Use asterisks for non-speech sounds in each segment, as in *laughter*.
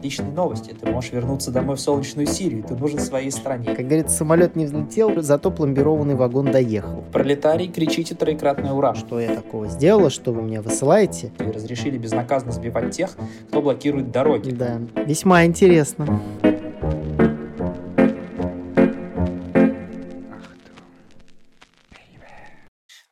отличные новости. Ты можешь вернуться домой в солнечную Сирию, ты нужен своей стране. Как говорится, самолет не взлетел, зато пломбированный вагон доехал. Пролетарий, кричите троекратное ура. Что я такого сделала, что вы мне высылаете? И разрешили безнаказанно сбивать тех, кто блокирует дороги. Да, весьма интересно.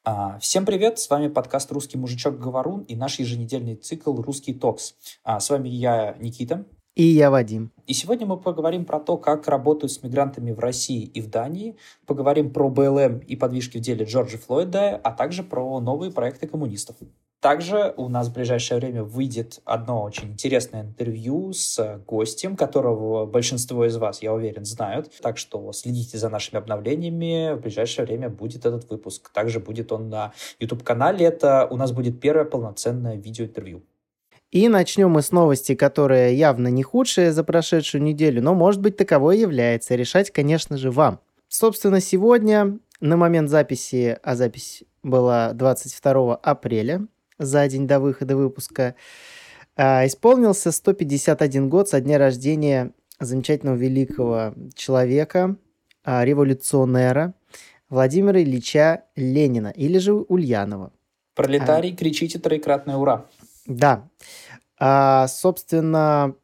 А, всем привет, с вами подкаст «Русский мужичок Говорун» и наш еженедельный цикл «Русский токс». А, с вами я, Никита. И я, Вадим. И сегодня мы поговорим про то, как работают с мигрантами в России и в Дании, поговорим про БЛМ и подвижки в деле Джорджа Флойда, а также про новые проекты коммунистов. Также у нас в ближайшее время выйдет одно очень интересное интервью с гостем, которого большинство из вас, я уверен, знают. Так что следите за нашими обновлениями. В ближайшее время будет этот выпуск. Также будет он на YouTube-канале. Это у нас будет первое полноценное видеоинтервью. И начнем мы с новости, которая явно не худшая за прошедшую неделю, но может быть таковой является. Решать, конечно же, вам. Собственно, сегодня, на момент записи, а запись была 22 апреля, за день до выхода выпуска, а, исполнился 151 год со дня рождения замечательного великого человека, а, революционера Владимира Ильича Ленина, или же Ульянова. Пролетарий, кричите троекратное ура. Да. А, собственно,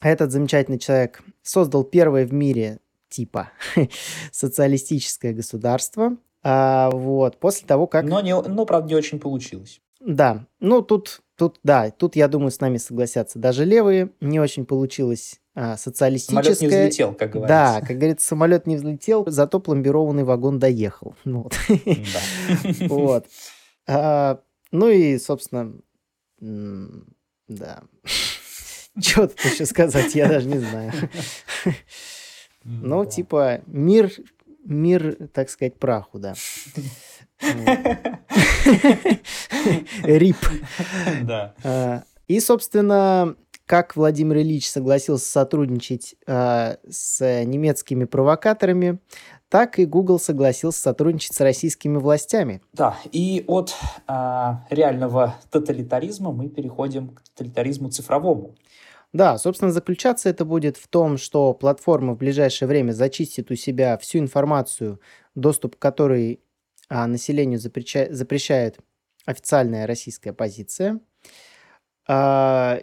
этот замечательный человек создал первое в мире типа *laughs* социалистическое государство, а, вот, после того, как... Но, не, но, правда, не очень получилось. Да, ну тут, тут, да, тут, я думаю, с нами согласятся даже левые. Не очень получилось а, социалистическое. Самолет не взлетел, как говорится. Да, как говорится, самолет не взлетел, зато пломбированный вагон доехал. Ну *laughs* вот. *laughs* Вот. А, ну и, собственно, да. *laughs* Что тут еще сказать, я даже не знаю. Ну, типа, мир мир, так сказать, праху, да. Рип. Да. А, и, собственно, как Владимир Ильич согласился сотрудничать э, с немецкими провокаторами, так и Google согласился сотрудничать с российскими властями. Да, и от э, реального тоталитаризма мы переходим к тоталитаризму цифровому. Да, собственно, заключаться это будет в том, что платформа в ближайшее время зачистит у себя всю информацию, доступ к которой а, населению запрещает, запрещает официальная российская позиция. А,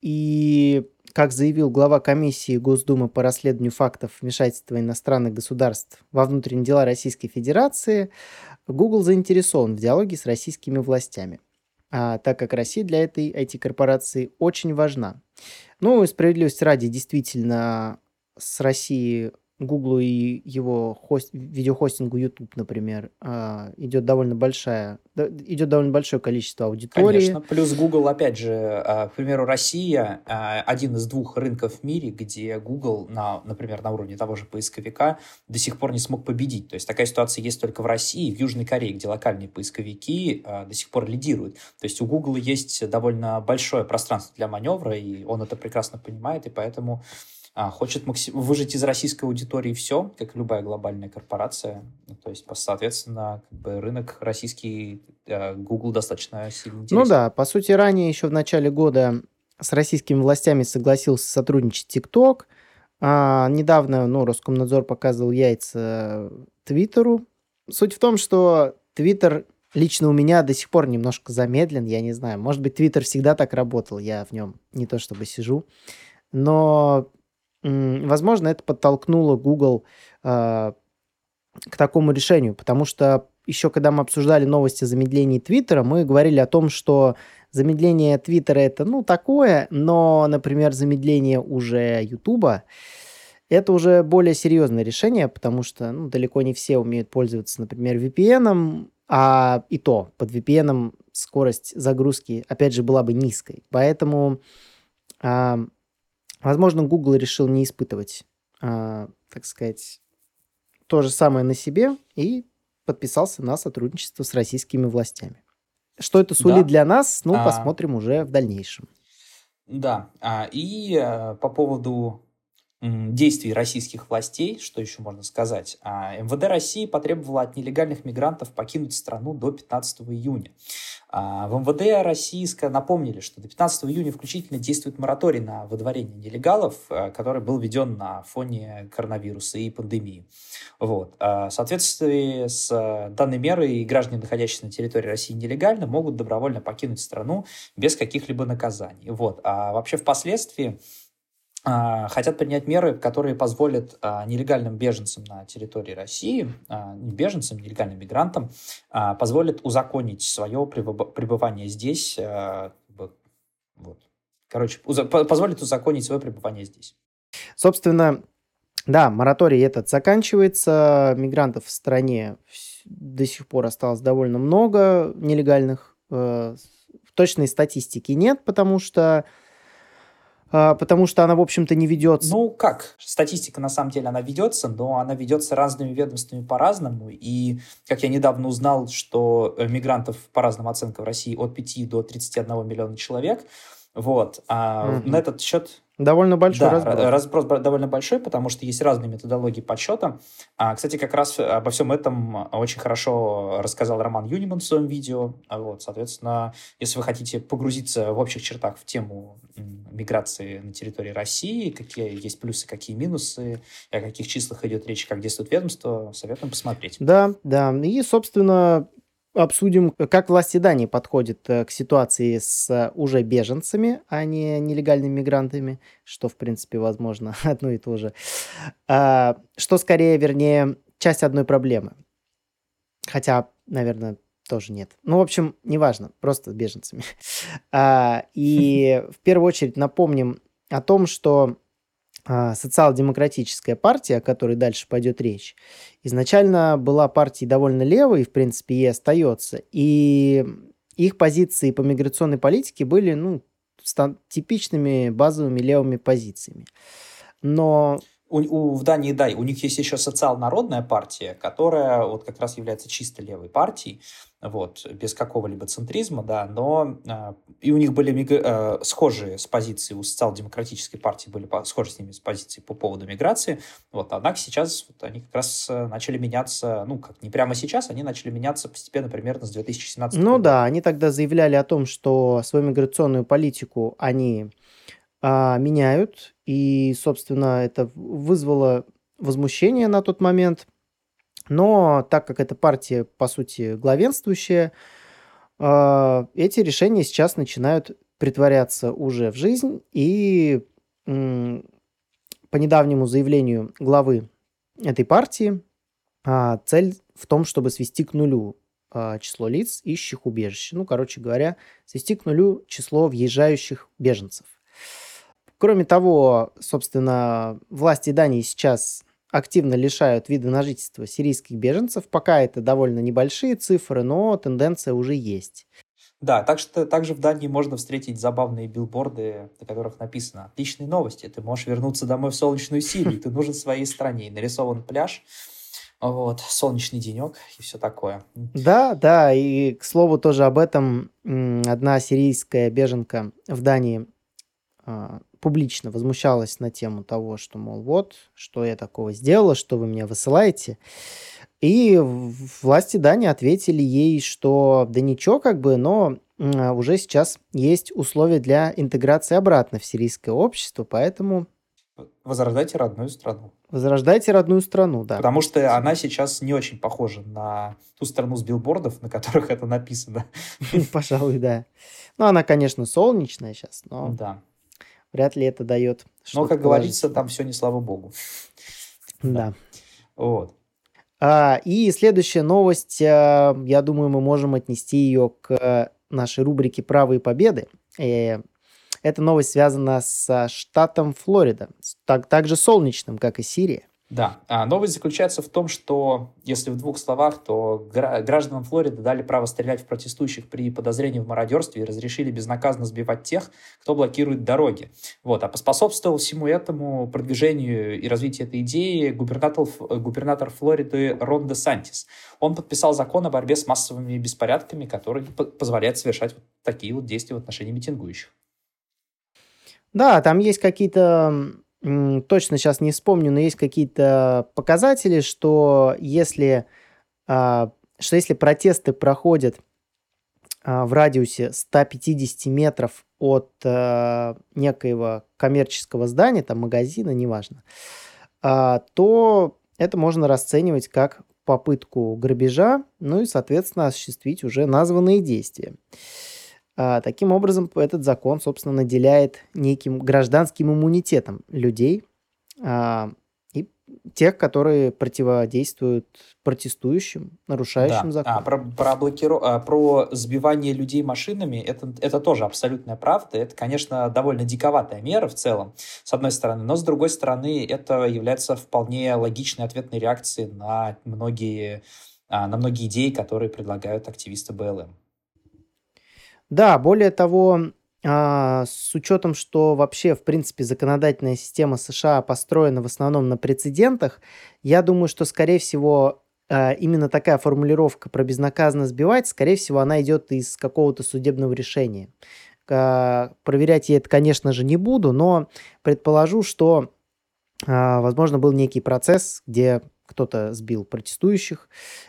и, как заявил глава комиссии Госдумы по расследованию фактов вмешательства иностранных государств во внутренние дела Российской Федерации, Google заинтересован в диалоге с российскими властями а, так как Россия для этой IT-корпорации очень важна. Ну, справедливости ради, действительно, с Россией Гуглу и его хост, видеохостингу YouTube, например, а, идет довольно большая, идет довольно большое количество аудитории. Конечно. Плюс Google, опять же, а, к примеру, Россия а, один из двух рынков в мире, где Google, на, например, на уровне того же поисковика до сих пор не смог победить. То есть такая ситуация есть только в России в Южной Корее, где локальные поисковики до сих пор лидируют. То есть у Google есть довольно большое пространство для маневра, и он это прекрасно понимает, и поэтому хочет максим... выжить из российской аудитории все, как любая глобальная корпорация. Ну, то есть, соответственно, как бы рынок российский э, Google достаточно сильно интересен. Ну да, по сути, ранее еще в начале года с российскими властями согласился сотрудничать TikTok. А, недавно, ну, Роскомнадзор показывал яйца Твиттеру. Суть в том, что Твиттер лично у меня до сих пор немножко замедлен, я не знаю. Может быть, Твиттер всегда так работал, я в нем не то чтобы сижу. Но возможно, это подтолкнуло Google э, к такому решению, потому что еще когда мы обсуждали новости о замедлении Твиттера, мы говорили о том, что замедление Твиттера это, ну, такое, но, например, замедление уже Ютуба, это уже более серьезное решение, потому что ну, далеко не все умеют пользоваться, например, VPN, а и то под VPN скорость загрузки, опять же, была бы низкой. Поэтому э, Возможно, Google решил не испытывать, а, так сказать, то же самое на себе и подписался на сотрудничество с российскими властями. Что это сулит да. для нас, ну, а... посмотрим уже в дальнейшем. Да, а, и а, по поводу действий российских властей, что еще можно сказать, а МВД России потребовало от нелегальных мигрантов покинуть страну до 15 июня. А в МВД России напомнили, что до 15 июня включительно действует мораторий на выдворение нелегалов, э, который был введен на фоне коронавируса и пандемии. Вот. А в соответствии с данной мерой граждане, находящиеся на территории России нелегально, могут добровольно покинуть страну без каких-либо наказаний. Вот. А вообще впоследствии а, хотят принять меры, которые позволят а, нелегальным беженцам на территории России, а, не беженцам, нелегальным мигрантам, позволят узаконить свое пребывание здесь. Вот. Короче, позволит узаконить свое пребывание здесь. Собственно, да, мораторий этот заканчивается. Мигрантов в стране до сих пор осталось довольно много нелегальных. Э, точной статистики нет, потому что а, потому что она, в общем-то, не ведется. Ну, как? Статистика, на самом деле, она ведется, но она ведется разными ведомствами по-разному. И, как я недавно узнал, что э, мигрантов, по разным оценкам в России, от 5 до 31 миллиона человек. Вот. А mm-hmm. на этот счет Довольно большой да, разброс. разброс довольно большой, потому что есть разные методологии подсчета. А, кстати, как раз обо всем этом очень хорошо рассказал Роман Юниман в своем видео. Вот, соответственно, если вы хотите погрузиться в общих чертах в тему миграции на территории России, какие есть плюсы, какие минусы, о каких числах идет речь, как действует ведомство, советуем посмотреть. Да, да. И, собственно, обсудим, как власти Дании подходят э, к ситуации с э, уже беженцами, а не нелегальными мигрантами, что, в принципе, возможно, *laughs* одно и то же. А, что скорее, вернее, часть одной проблемы. Хотя, наверное, тоже нет. Ну, в общем, неважно, просто с беженцами. *laughs* А, и *laughs* в первую очередь напомним о том, что социал-демократическая партия, о которой дальше пойдет речь, изначально была партией довольно левой, в принципе, и остается. И их позиции по миграционной политике были, ну, типичными базовыми левыми позициями. Но у, у, в Дании, да, у них есть еще социал-народная партия, которая вот как раз является чисто левой партией, вот, без какого-либо центризма, да, но э, и у них были э, схожие с позиции, у социал-демократической партии были по, схожи с ними с позиции по поводу миграции, вот, однако сейчас вот, они как раз э, начали меняться, ну, как не прямо сейчас, они начали меняться постепенно примерно с 2017 ну, года. Ну да, они тогда заявляли о том, что свою миграционную политику они а, меняют, и, собственно, это вызвало возмущение на тот момент. Но так как эта партия, по сути, главенствующая, а, эти решения сейчас начинают притворяться уже в жизнь, и по недавнему заявлению главы этой партии а, цель в том, чтобы свести к нулю число лиц, ищущих убежище. Ну, короче говоря, свести к нулю число въезжающих беженцев. Кроме того, собственно, власти Дании сейчас активно лишают вида на жительство сирийских беженцев. Пока это довольно небольшие цифры, но тенденция уже есть. Да, так что также в Дании можно встретить забавные билборды, на которых написано «Отличные новости, ты можешь вернуться домой в солнечную Сирию, ты нужен своей стране». И нарисован пляж, вот, солнечный денек и все такое. Да, да, и к слову тоже об этом одна сирийская беженка в Дании а, публично возмущалась на тему того, что, мол, вот, что я такого сделала, что вы меня высылаете. И власти Дании ответили ей, что да ничего как бы, но уже сейчас есть условия для интеграции обратно в сирийское общество, поэтому... Возрождайте родную страну. Возрождайте родную страну, да. Потому что она сейчас не очень похожа на ту страну с билбордов, на которых это написано. *laughs* Пожалуй, да. Ну, она, конечно, солнечная сейчас, но... Да вряд ли это дает Но, как говорится, там все не слава богу. *laughs* Да. Вот. А, и следующая новость, а, я думаю, мы можем отнести ее к нашей рубрике «Правые победы». И эта новость связана с штатом Флорида, так, также солнечным, как и Сирия. Да, а новость заключается в том, что, если в двух словах, то гражданам Флориды дали право стрелять в протестующих при подозрении в мародерстве и разрешили безнаказанно сбивать тех, кто блокирует дороги. Вот. А поспособствовал всему этому продвижению и развитию этой идеи губернатор, губернатор Флориды Рон де Сантис. Он подписал закон о борьбе с массовыми беспорядками, который позволяет совершать вот такие вот действия в отношении митингующих. Да, там есть какие-то точно сейчас не вспомню, но есть какие-то показатели, что если, а, что если протесты проходят а, в радиусе 150 метров от а, некоего коммерческого здания, там магазина, неважно, то это можно расценивать как попытку грабежа, ну и, соответственно, осуществить уже названные действия. А, таким образом, этот закон, собственно, наделяет неким гражданским иммунитетом людей а, и тех, которые противодействуют протестующим, нарушающим да. закон. А, про, про, блокиру... а, про сбивание людей машинами, это, это тоже абсолютная правда. Это, конечно, довольно диковатая мера в целом, с одной стороны, но с другой стороны, это является вполне логичной ответной реакцией на многие, а, на многие идеи, которые предлагают активисты БЛМ. Да, более того, а, с учетом, что вообще, в принципе, законодательная система США построена в основном на прецедентах, я думаю, что, скорее всего, а, именно такая формулировка про безнаказанно сбивать, скорее всего, она идет из какого-то судебного решения. А, проверять я это, конечно же, не буду, но предположу, что, возможно, был некий процесс, где кто-то сбил протестующих,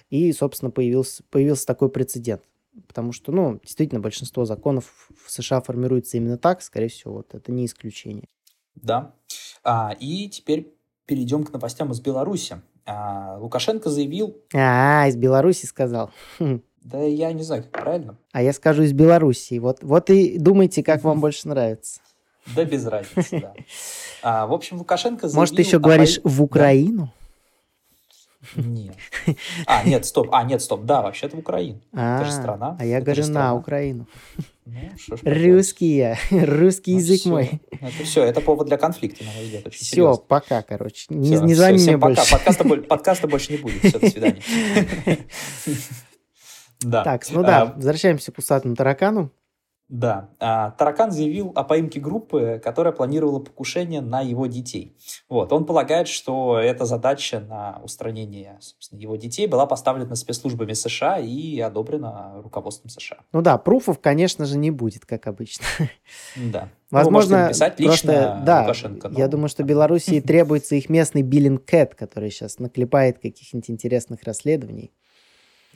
и, собственно, появился, появился такой прецедент потому что, ну, действительно, большинство законов в США формируется именно так, скорее всего, вот это не исключение. Да. А, и теперь перейдем к новостям из Беларуси. А, Лукашенко заявил... А, из Беларуси сказал. *laughs* Да я не знаю, как правильно. А я скажу из Беларуси. Вот, вот и думайте, как вам больше нравится. Да без разницы, да. *laughs* А, в общем, Лукашенко заявил... Может, ты еще говоришь в Украину? Нет. *laughs* А, нет, стоп. А, нет, стоп. Да, вообще-то в Украину. А, это же страна. А я это говорю на Украину. Ну, русский я. *laughs* Русский ну, язык все. мой. Это все. Это повод для конфликта, на мой взгляд. Очень все, серьезно. пока, короче. Не, все, не звони мне пока. больше. Подкаста, подкаста больше не будет. Все, до свидания. *laughs* Да. Так, ну да, а, возвращаемся к усатому таракану. Да, а, Таракан заявил о поимке группы, которая планировала покушение на его детей. Вот, он полагает, что эта задача на устранение собственно, его детей была поставлена спецслужбами США и одобрена руководством США. Ну да, пруфов, конечно же, не будет, как обычно. Да. Возможно, ну, писать лично просто, да, Лукашенко. Но... Я думаю, что Белоруссии *laughs* требуется их местный Биллинг Кэт, который сейчас наклепает каких-нибудь интересных расследований.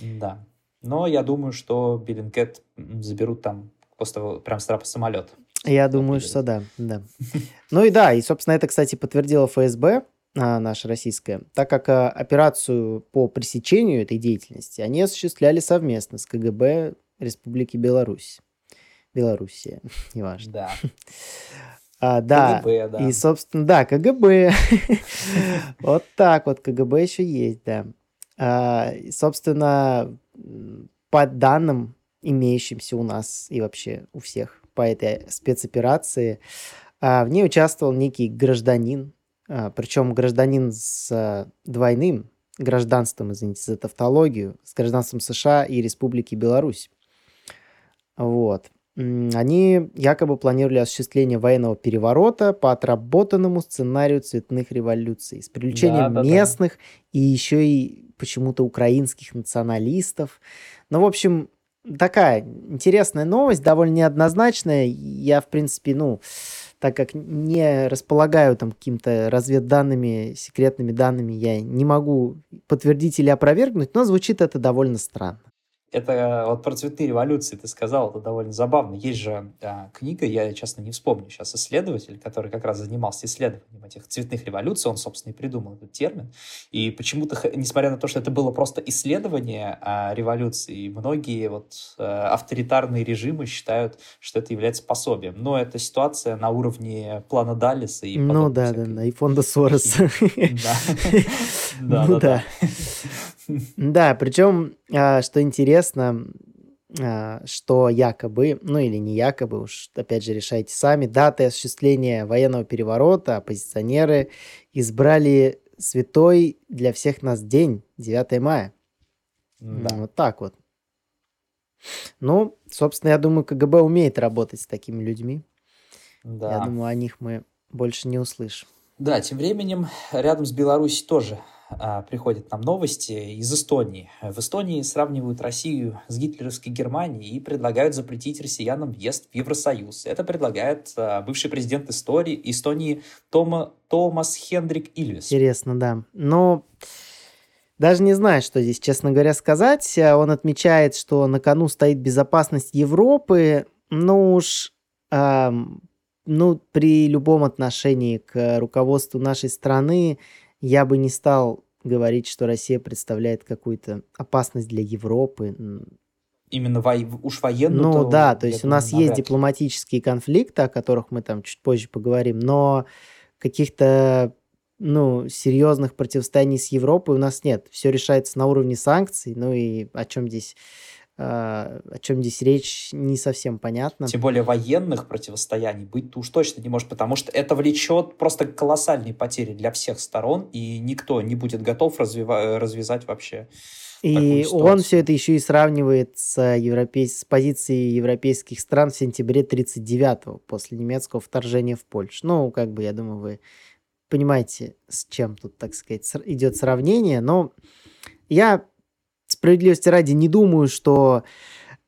Да. Но я думаю, что Биллинкет заберут там просто прям страпа самолет. Я думаю, что да, да. *laughs* Ну и да, и, собственно, это, кстати, подтвердила ФСБ, а, наша российская, так как а, операцию по пресечению этой деятельности они осуществляли совместно с КГБ Республики Беларусь. Белоруссия, *laughs* неважно. Да. *laughs* А, да. КГБ, да. И, собственно, да, КГБ. вот так вот, КГБ еще есть, да. А, собственно, по данным имеющимся у нас и вообще у всех по этой спецоперации. А, в ней участвовал некий гражданин, а, причем гражданин с двойным гражданством, извините за тавтологию, с гражданством США и Республики Беларусь. Вот. Они якобы планировали осуществление военного переворота по отработанному сценарию цветных революций с привлечением да, да, местных да. и еще и почему-то украинских националистов. Ну, в общем, такая интересная новость, довольно неоднозначная. Я, в принципе, ну, так как не располагаю там какими-то разведданными, секретными данными, я не могу подтвердить или опровергнуть, но звучит это довольно странно. Это вот про цветные революции ты сказал, это довольно забавно. Есть же а, книга, я, честно, не вспомню сейчас, исследователь, который как раз занимался исследованием этих цветных революций, он, собственно, и придумал этот термин. И почему-то, несмотря на то, что это было просто исследование а, революции, многие вот а, авторитарные режимы считают, что это является пособием. Но это ситуация на уровне плана Даллиса и Ну да, да, да, и фонда Сороса. Да, ну да. Да, причем, а, что интересно, а, что якобы, ну или не якобы, уж опять же решайте сами, даты осуществления военного переворота оппозиционеры избрали святой для всех нас день, 9 мая. Да. Вот так вот. Ну, собственно, я думаю, КГБ умеет работать с такими людьми. Да. Я думаю, о них мы больше не услышим. Да, тем временем рядом с Беларусью тоже приходят нам новости из Эстонии. В Эстонии сравнивают Россию с гитлеровской Германией и предлагают запретить россиянам въезд в Евросоюз. Это предлагает а, бывший президент истории, Эстонии Тома, Томас Хендрик Ильвис. Интересно, да. Но даже не знаю, что здесь, честно говоря, сказать. Он отмечает, что на кону стоит безопасность Европы. Ну уж, эм, ну, при любом отношении к руководству нашей страны я бы не стал говорить, что Россия представляет какую-то опасность для Европы. Именно во... уж военную. Ну да, то есть у нас есть дипломатические конфликты, о которых мы там чуть позже поговорим, но каких-то ну, серьезных противостояний с Европой у нас нет. Все решается на уровне санкций, ну и о чем здесь о чем здесь речь, не совсем понятно. Тем более военных противостояний быть-то уж точно не может, потому что это влечет просто колоссальные потери для всех сторон, и никто не будет готов развива- развязать вообще. И он все это еще и сравнивает с, европейс... с позицией европейских стран в сентябре 1939-го, после немецкого вторжения в Польшу. Ну, как бы, я думаю, вы понимаете, с чем тут, так сказать, идет сравнение, но я справедливости ради не думаю, что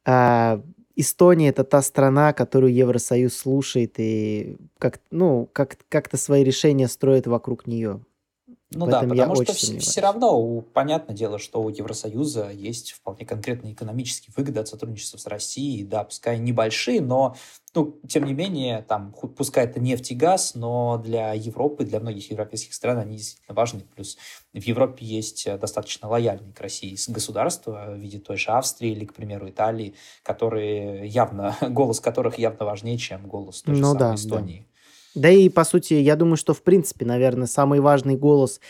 э, Эстония это та страна, которую Евросоюз слушает и как, ну, как, как-то свои решения строит вокруг нее. Ну да, потому что все, все равно, понятное дело, что у Евросоюза есть вполне конкретные экономические выгоды от сотрудничества с Россией, да, пускай небольшие, но, ну, тем не менее, там, пускай это нефть и газ, но для Европы, для многих европейских стран они действительно важны. Плюс в Европе есть достаточно лояльные к России государства в виде той же Австрии или, к примеру, Италии, которые явно, *laughs* голос которых явно важнее, чем голос той же ну, самой да, Эстонии. Да. Да и, по сути, я думаю, что, в принципе, наверное, самый важный голос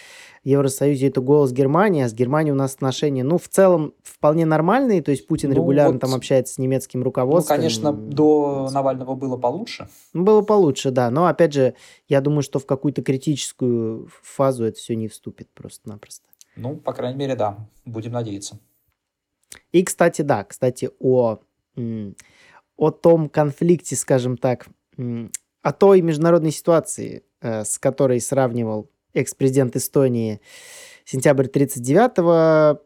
в Евросоюзе – это голос Германии, а с Германией у нас отношения, ну, в целом, вполне нормальные, то есть Путин ну, регулярно вот, там общается с немецким руководством. Ну, конечно, до Навального было получше. Было получше, да, но, опять же, я думаю, что в какую-то критическую фазу это все не вступит просто-напросто. Ну, по крайней мере, да, будем надеяться. И, кстати, да, кстати, о, о том конфликте, скажем так, о той международной ситуации, э, с которой сравнивал экс-президент Эстонии сентябрь 39-го,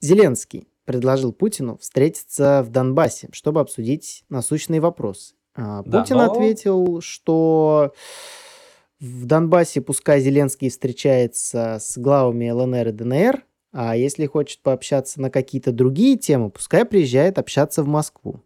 Зеленский предложил Путину встретиться в Донбассе, чтобы обсудить насущные вопросы. А, да, Путин но... ответил, что в Донбассе пускай Зеленский встречается с главами ЛНР и ДНР, а если хочет пообщаться на какие-то другие темы, пускай приезжает общаться в Москву.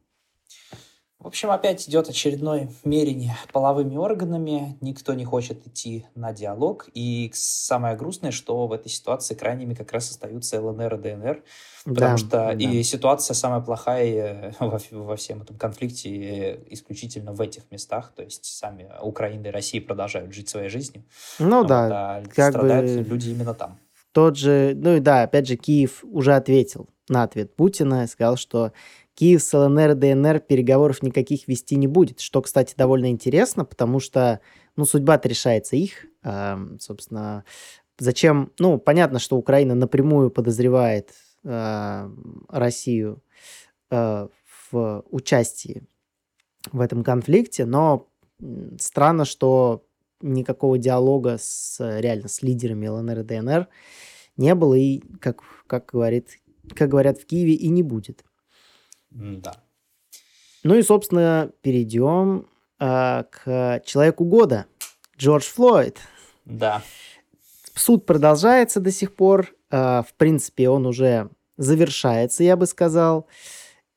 В общем, опять идет очередное мерение половыми органами, никто не хочет идти на диалог, и самое грустное, что в этой ситуации крайними как раз остаются ЛНР и ДНР, потому да, что да. и ситуация самая плохая во, во всем этом конфликте исключительно в этих местах, то есть сами Украина и Россия продолжают жить своей жизнью, ну вот, да, а как страдают бы люди именно там. Тот же, ну и да, опять же, Киев уже ответил на ответ Путина, сказал, что Киев с ЛНР ДНР переговоров никаких вести не будет, что, кстати, довольно интересно, потому что, ну, судьба-то решается их, э, собственно, зачем, ну, понятно, что Украина напрямую подозревает э, Россию э, в участии в этом конфликте, но странно, что никакого диалога с реально с лидерами ЛНР и ДНР не было и, как, как, говорит, как говорят в Киеве, и не будет. Да. Ну и, собственно, перейдем э, к человеку года. Джордж Флойд. Да. Суд продолжается до сих пор. Э, в принципе, он уже завершается, я бы сказал.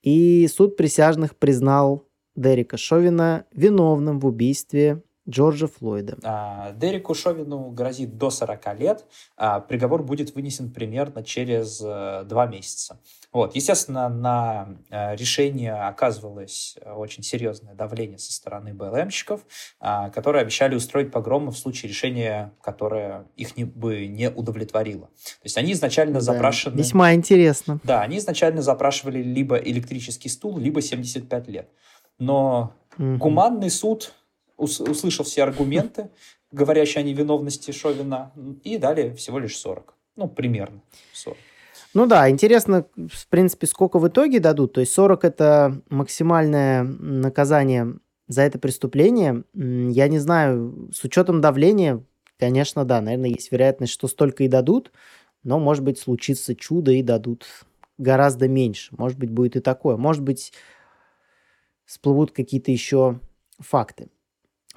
И суд присяжных признал Дерека Шовина виновным в убийстве Джорджа Флойда. А, Дереку Шовину грозит до 40 лет. А приговор будет вынесен примерно через э, два месяца. Вот. Естественно, на э, решение оказывалось очень серьезное давление со стороны БЛМщиков, а, которые обещали устроить погромы в случае решения, которое их не, бы не удовлетворило. То есть они изначально да, запрашивали... Весьма интересно. Да, они изначально запрашивали либо электрический стул, либо 75 лет. Но угу. гуманный суд услышав все аргументы, говорящие о невиновности Шовина, и дали всего лишь 40. Ну, примерно 40. Ну да, интересно, в принципе, сколько в итоге дадут. То есть 40 это максимальное наказание за это преступление. Я не знаю, с учетом давления, конечно, да, наверное, есть вероятность, что столько и дадут, но, может быть, случится чудо и дадут гораздо меньше. Может быть, будет и такое. Может быть, всплывут какие-то еще факты.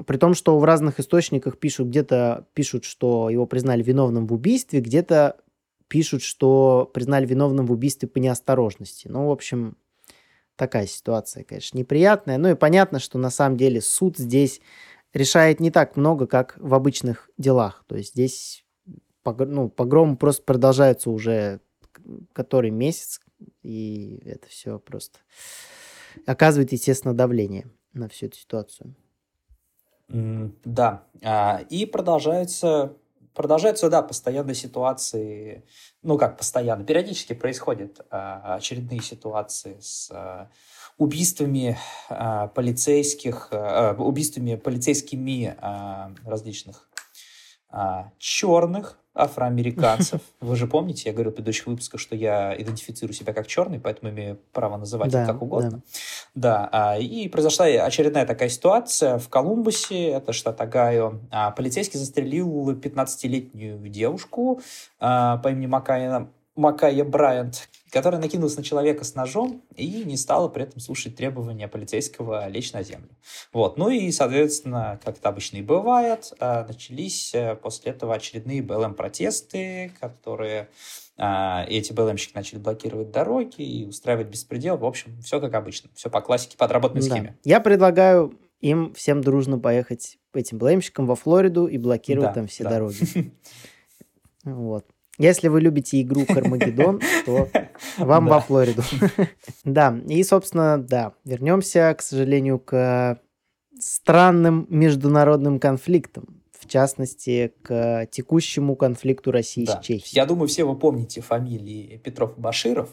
При том, что в разных источниках пишут, где-то пишут, что его признали виновным в убийстве, где-то пишут, что признали виновным в убийстве по неосторожности. Ну, в общем, такая ситуация, конечно, неприятная. Ну и понятно, что на самом деле суд здесь решает не так много, как в обычных делах. То есть здесь ну, погромы просто продолжаются уже который месяц, и это все просто оказывает, естественно, давление на всю эту ситуацию. Да, а, и продолжаются, продолжаются, да, постоянные ситуации, ну как постоянно, периодически происходят а, очередные ситуации с а, убийствами полицейских, убийствами полицейскими различных черных, афроамериканцев. Вы же помните, я говорил в предыдущих выпусках, что я идентифицирую себя как черный, поэтому имею право называть да, их как угодно. Да. да. И произошла очередная такая ситуация в Колумбусе, это штат Огайо. А, полицейский застрелил 15-летнюю девушку а, по имени Макайна Макая Брайант, которая накинулась на человека с ножом и не стала при этом слушать требования полицейского лечь на землю. Вот. Ну и, соответственно, как это обычно и бывает, а, начались э, после этого очередные БЛМ-протесты, которые а, эти БЛМщики начали блокировать дороги и устраивать беспредел. В общем, все как обычно. Все по классике, по отработанной да. схеме. Я предлагаю им всем дружно поехать этим БЛМщикам во Флориду и блокировать да, там все да. дороги. *laughs* Вот. Если вы любите игру Кармагеддон, то *laughs* вам во Флориду. *laughs* Да, и, собственно, да, вернемся, к сожалению, к странным международным конфликтам. В частности, к текущему конфликту России да. с Чехией. Я думаю, все вы помните фамилии Петров и Баширов.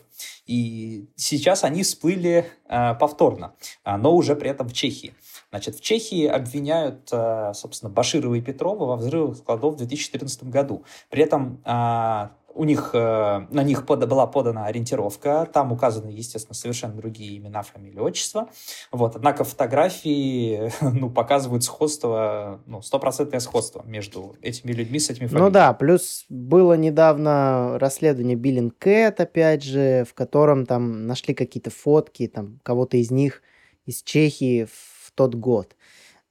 И сейчас они всплыли э, повторно, а, но уже при этом в Чехии. Значит, в Чехии обвиняют, э, собственно, Баширова и Петрова во взрывах складов в 2014 году. При этом э, у них, э, на них под, была подана ориентировка, там указаны, естественно, совершенно другие имена, фамилии, отчества. Вот. Однако фотографии *laughs* ну, показывают сходство, ну, стопроцентное сходство между этими людьми с этими фамилиями. Ну да, плюс было недавно расследование Биллинг Кэт, опять же, в котором там нашли какие-то фотки, там, кого-то из них из Чехии в тот год.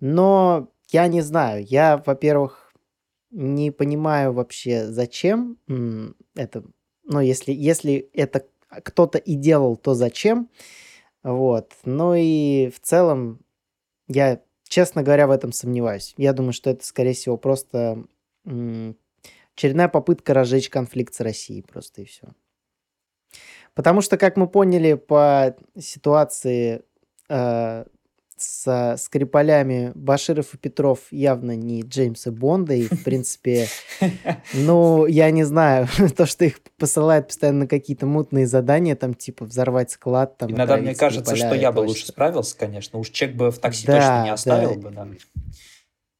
Но я не знаю, я, во-первых, не понимаю вообще, зачем это, ну, если, если это кто-то и делал, то зачем, вот, ну и в целом я, честно говоря, в этом сомневаюсь. Я думаю, что это, скорее всего, просто очередная попытка разжечь конфликт с Россией, просто и все. Потому что, как мы поняли по ситуации э, с Скрипалями Баширов и Петров явно не Джеймса Бонда, и, в принципе, *laughs* ну, я не знаю, *laughs* то, что их посылают постоянно на какие-то мутные задания, там, типа, взорвать склад, там, Иногда мне кажется, что я бы лучше справился, конечно, уж чек бы в такси точно не оставил бы, да.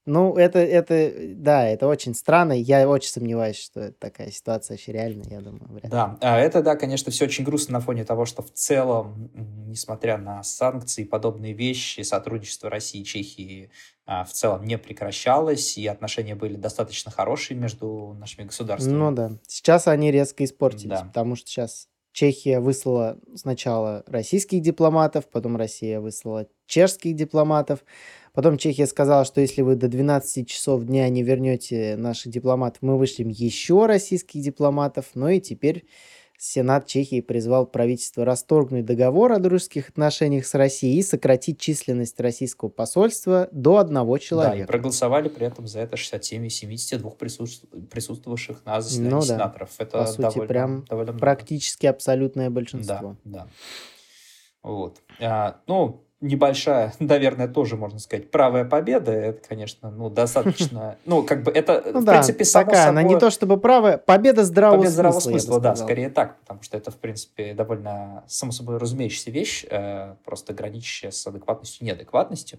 Ну, это, это, да, это очень странно. Я очень сомневаюсь, что это такая ситуация вообще реальная, я думаю. Вряд ли. Да, а это, да, конечно, все очень грустно на фоне того, что в целом, несмотря на санкции и подобные вещи, сотрудничество России и Чехии а, в целом не прекращалось, и отношения были достаточно хорошие между нашими государствами. Ну да. Сейчас они резко испортились, да. потому что сейчас Чехия выслала сначала российских дипломатов, потом Россия выслала чешских дипломатов, Потом Чехия сказала, что если вы до 12 часов дня не вернете наших дипломатов, мы вышлем еще российских дипломатов. Ну и теперь Сенат Чехии призвал правительство расторгнуть договор о дружеских отношениях с Россией и сократить численность российского посольства до одного человека. Да, и проголосовали при этом за это 67 из 72 присутствовавших на заседании ну, да. сенаторов. Это По сути, довольно, прям довольно практически абсолютное большинство. Да, да. Вот. А, ну, небольшая, *laughs* наверное, тоже можно сказать, правая победа. Это, конечно, ну, достаточно... *laughs* Ну, как бы это, ну, в да, принципе, само такая, собой... она не то чтобы правая, победа здравого победа здравого смысла, смысла да, скорее так, потому что это, в принципе, довольно само собой разумеющаяся вещь, э, просто граничащая с адекватностью и неадекватностью.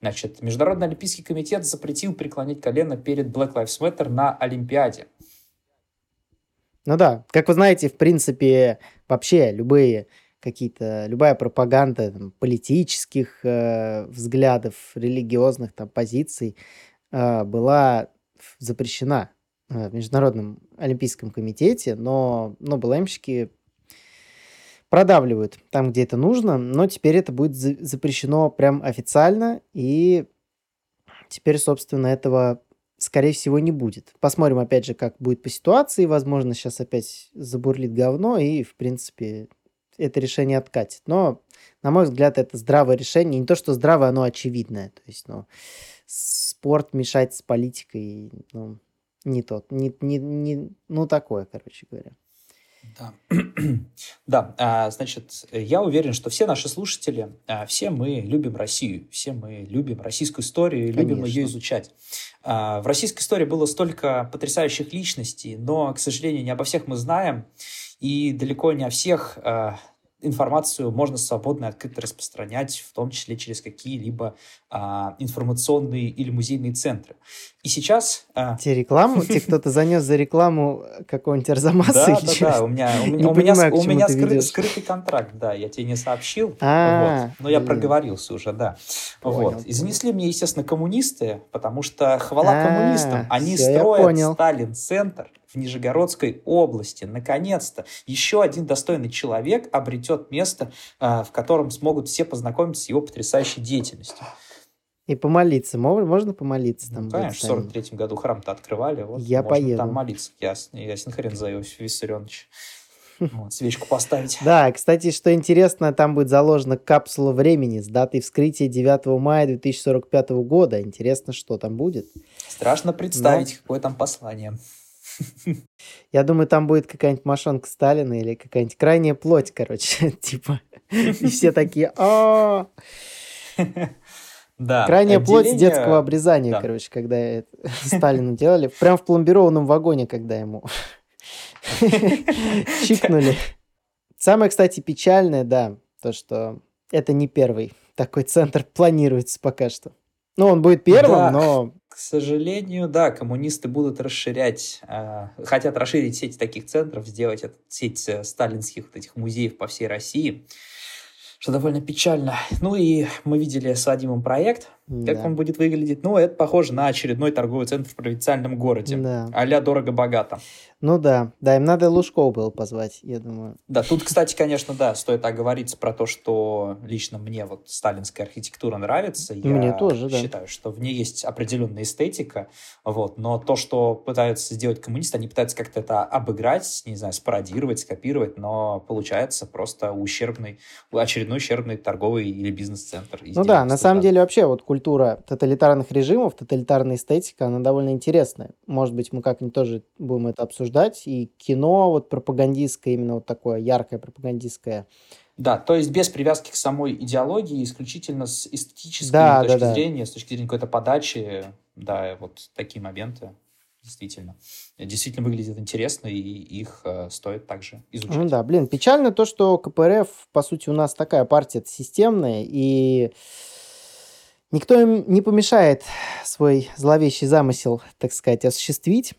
Значит, Международный Олимпийский комитет запретил преклонять колено перед Black Lives Matter на Олимпиаде. Ну да, как вы знаете, в принципе, вообще любые какие-то, любая пропаганда там, политических э, взглядов, религиозных там, позиций э, была запрещена в Международном Олимпийском комитете, но, но БЛМщики продавливают там, где это нужно, но теперь это будет запрещено прям официально, и теперь, собственно, этого, скорее всего, не будет. Посмотрим, опять же, как будет по ситуации, возможно, сейчас опять забурлит говно, и, в принципе, это решение откатит. Но, на мой взгляд, это здравое решение. Не то, что здравое, оно очевидное. То есть, ну, спорт мешать с политикой, ну, не тот, не, не, не, ну, такое, короче говоря. Да, *clears throat* да а, значит, я уверен, что все наши слушатели, а, все мы любим Россию, все мы любим российскую историю и любим ее изучать. А, в российской истории было столько потрясающих личностей, но, к сожалению, не обо всех мы знаем, и далеко не о всех информацию можно свободно и открыто распространять, в том числе через какие-либо а, информационные или музейные центры. И сейчас... А... Тебе рекламу? Тебе *laughs* кто-то занес за рекламу какого-нибудь Арзамаса? Да, да, да, у меня, у меня, у меня, у меня скры, скрытый контракт, да, я тебе не сообщил, а, вот, но я проговорился уже, да. Вот. И занесли мне, естественно, коммунисты, потому что хвала коммунистам, они строят Сталин-центр, в Нижегородской области. Наконец-то еще один достойный человек обретет место, а, в котором смогут все познакомиться с его потрясающей деятельностью. И помолиться. Можно помолиться там? Ну, конечно, в 43 году храм-то открывали. Вот, я поеду. там молиться. Ясен, ясен хрен за Иосиф Виссарионович. *laughs* Вот, свечку поставить. Да, кстати, что интересно, там будет заложена капсула времени с датой вскрытия 9 мая 2045 года. Интересно, что там будет. Страшно представить, Но... какое там послание. Я думаю, там будет какая-нибудь мошонка Сталина или какая-нибудь крайняя плоть, короче, *laughs* типа. И все такие, а да, Крайняя плоть детского обрезания, да. короче, когда Сталину делали. Прям в пломбированном вагоне, когда ему *laughs* чикнули. Самое, кстати, печальное, да, то, что это не первый такой центр планируется пока что. Ну, он будет первым, да. но к сожалению, да, коммунисты будут расширять, э, хотят расширить сеть таких центров, сделать эту сеть э, сталинских вот этих музеев по всей России что довольно печально. Ну и мы видели с Вадимом проект, да. как он будет выглядеть. Ну, это похоже на очередной торговый центр в провинциальном городе. Да. а дорого-богато. Ну да, да, им надо Лужкова было позвать, я думаю. Да, тут, кстати, конечно, да, стоит оговориться про то, что лично мне вот сталинская архитектура нравится. Я мне тоже, да. считаю, что в ней есть определенная эстетика, вот, но то, что пытаются сделать коммунисты, они пытаются как-то это обыграть, не знаю, спародировать, скопировать, но получается просто ущербный, очередной ущербный торговый или бизнес-центр. Ну да, на самом деле вообще вот культура тоталитарных режимов, тоталитарная эстетика, она довольно интересная. Может быть, мы как-нибудь тоже будем это обсуждать и кино вот пропагандистское, именно вот такое яркое пропагандистское. Да, то есть без привязки к самой идеологии, исключительно с эстетической да, точки да, зрения, да. с точки зрения какой-то подачи, да, вот такие моменты действительно. Действительно выглядят интересно, и их э, стоит также изучать. Ну да, блин, печально то, что КПРФ, по сути, у нас такая партия системная, и никто им не помешает свой зловещий замысел, так сказать, осуществить.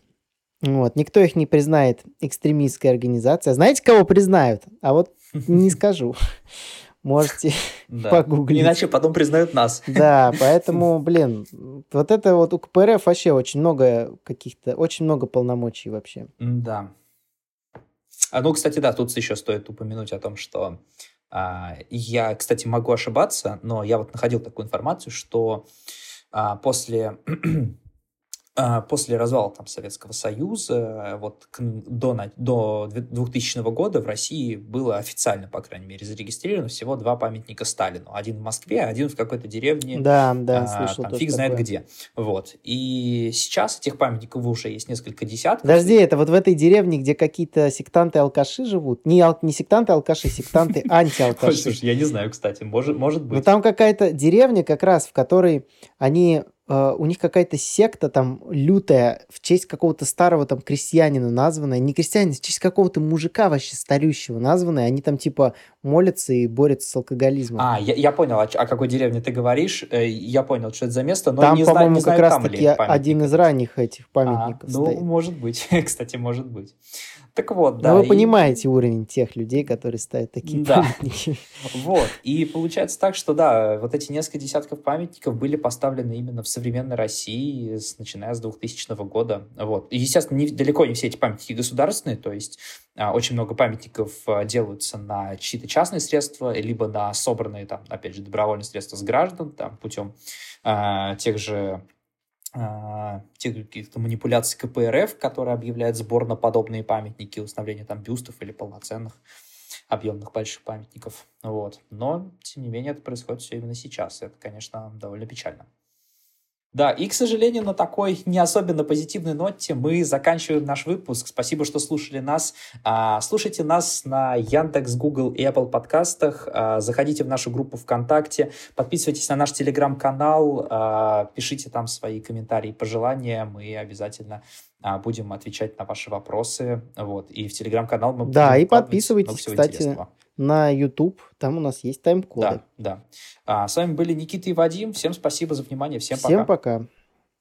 Вот. Никто их не признает экстремистской организацией. А знаете, кого признают? А вот не *laughs* скажу. Можете да. погуглить. Иначе потом признают нас. Да, *laughs* поэтому, блин, вот это вот у КПРФ вообще очень много каких-то, очень много полномочий вообще. Да. А ну, кстати, да, тут еще стоит упомянуть о том, что я, кстати, могу ошибаться, но я вот находил такую информацию, что а, после а, после развала там, Советского Союза вот к, до, до 2000 года в России было официально, по крайней мере, зарегистрировано всего два памятника Сталину. Один в Москве, один в какой-то деревне. Да, да, а, слышал. Там, фиг знает где. Вот. И сейчас этих памятников уже есть несколько десятков. Подожди, это вот в этой деревне, где какие-то сектанты-алкаши живут? Не, ал- не сектанты-алкаши, сектанты-антиалкаши. *laughs* Слушай, я не знаю, кстати, может, может быть. Но там какая-то деревня как раз, в которой они Uh, у них какая-то секта там лютая в честь какого-то старого там крестьянина названная, не крестьянин, в честь какого-то мужика вообще старющего названная, они там типа молятся и борются с алкоголизмом. А, я, я понял, о, о какой деревне ты говоришь, э, я понял, что это за место, но там, не знаю, не знаю, как раз таки один из ранних этих памятников а, Ну, может быть, *laughs* кстати, может быть. Так вот, да. вы и- понимаете уровень тех людей, которые ставят такие Да. памятники. *laughs* Вот. И получается так, что да, вот эти несколько десятков памятников были поставлены именно в современной России, с, начиная с 2000 года. Вот. И, естественно, не- далеко не все эти памятники государственные, то есть а, очень много памятников а, делаются на чьи-то частные средства, либо на собранные, там, опять же, добровольные средства с граждан, там, путем а, тех же тех каких-то манипуляций КПРФ, которые объявляют сбор на подобные памятники, установление там бюстов или полноценных объемных больших памятников. Вот. Но, тем не менее, это происходит все именно сейчас. Это, конечно, довольно печально. Да, и, к сожалению, на такой не особенно позитивной ноте мы заканчиваем наш выпуск. Спасибо, что слушали нас. А, Слушайте нас на Яндекс, Google и Apple подкастах. А, Заходите в нашу группу ВКонтакте. Подписывайтесь на наш Телеграм-канал. а, Пишите там свои комментарии и пожелания. Мы обязательно будем отвечать на ваши вопросы. Вот. И в Телеграм-канал мы Да, будем и выкладывать подписывайтесь, кстати, интересного. На YouTube, там у нас есть тайм-коды. Да, да. А, с вами были Никита и Вадим. Всем спасибо за внимание. Всем, Всем пока. пока.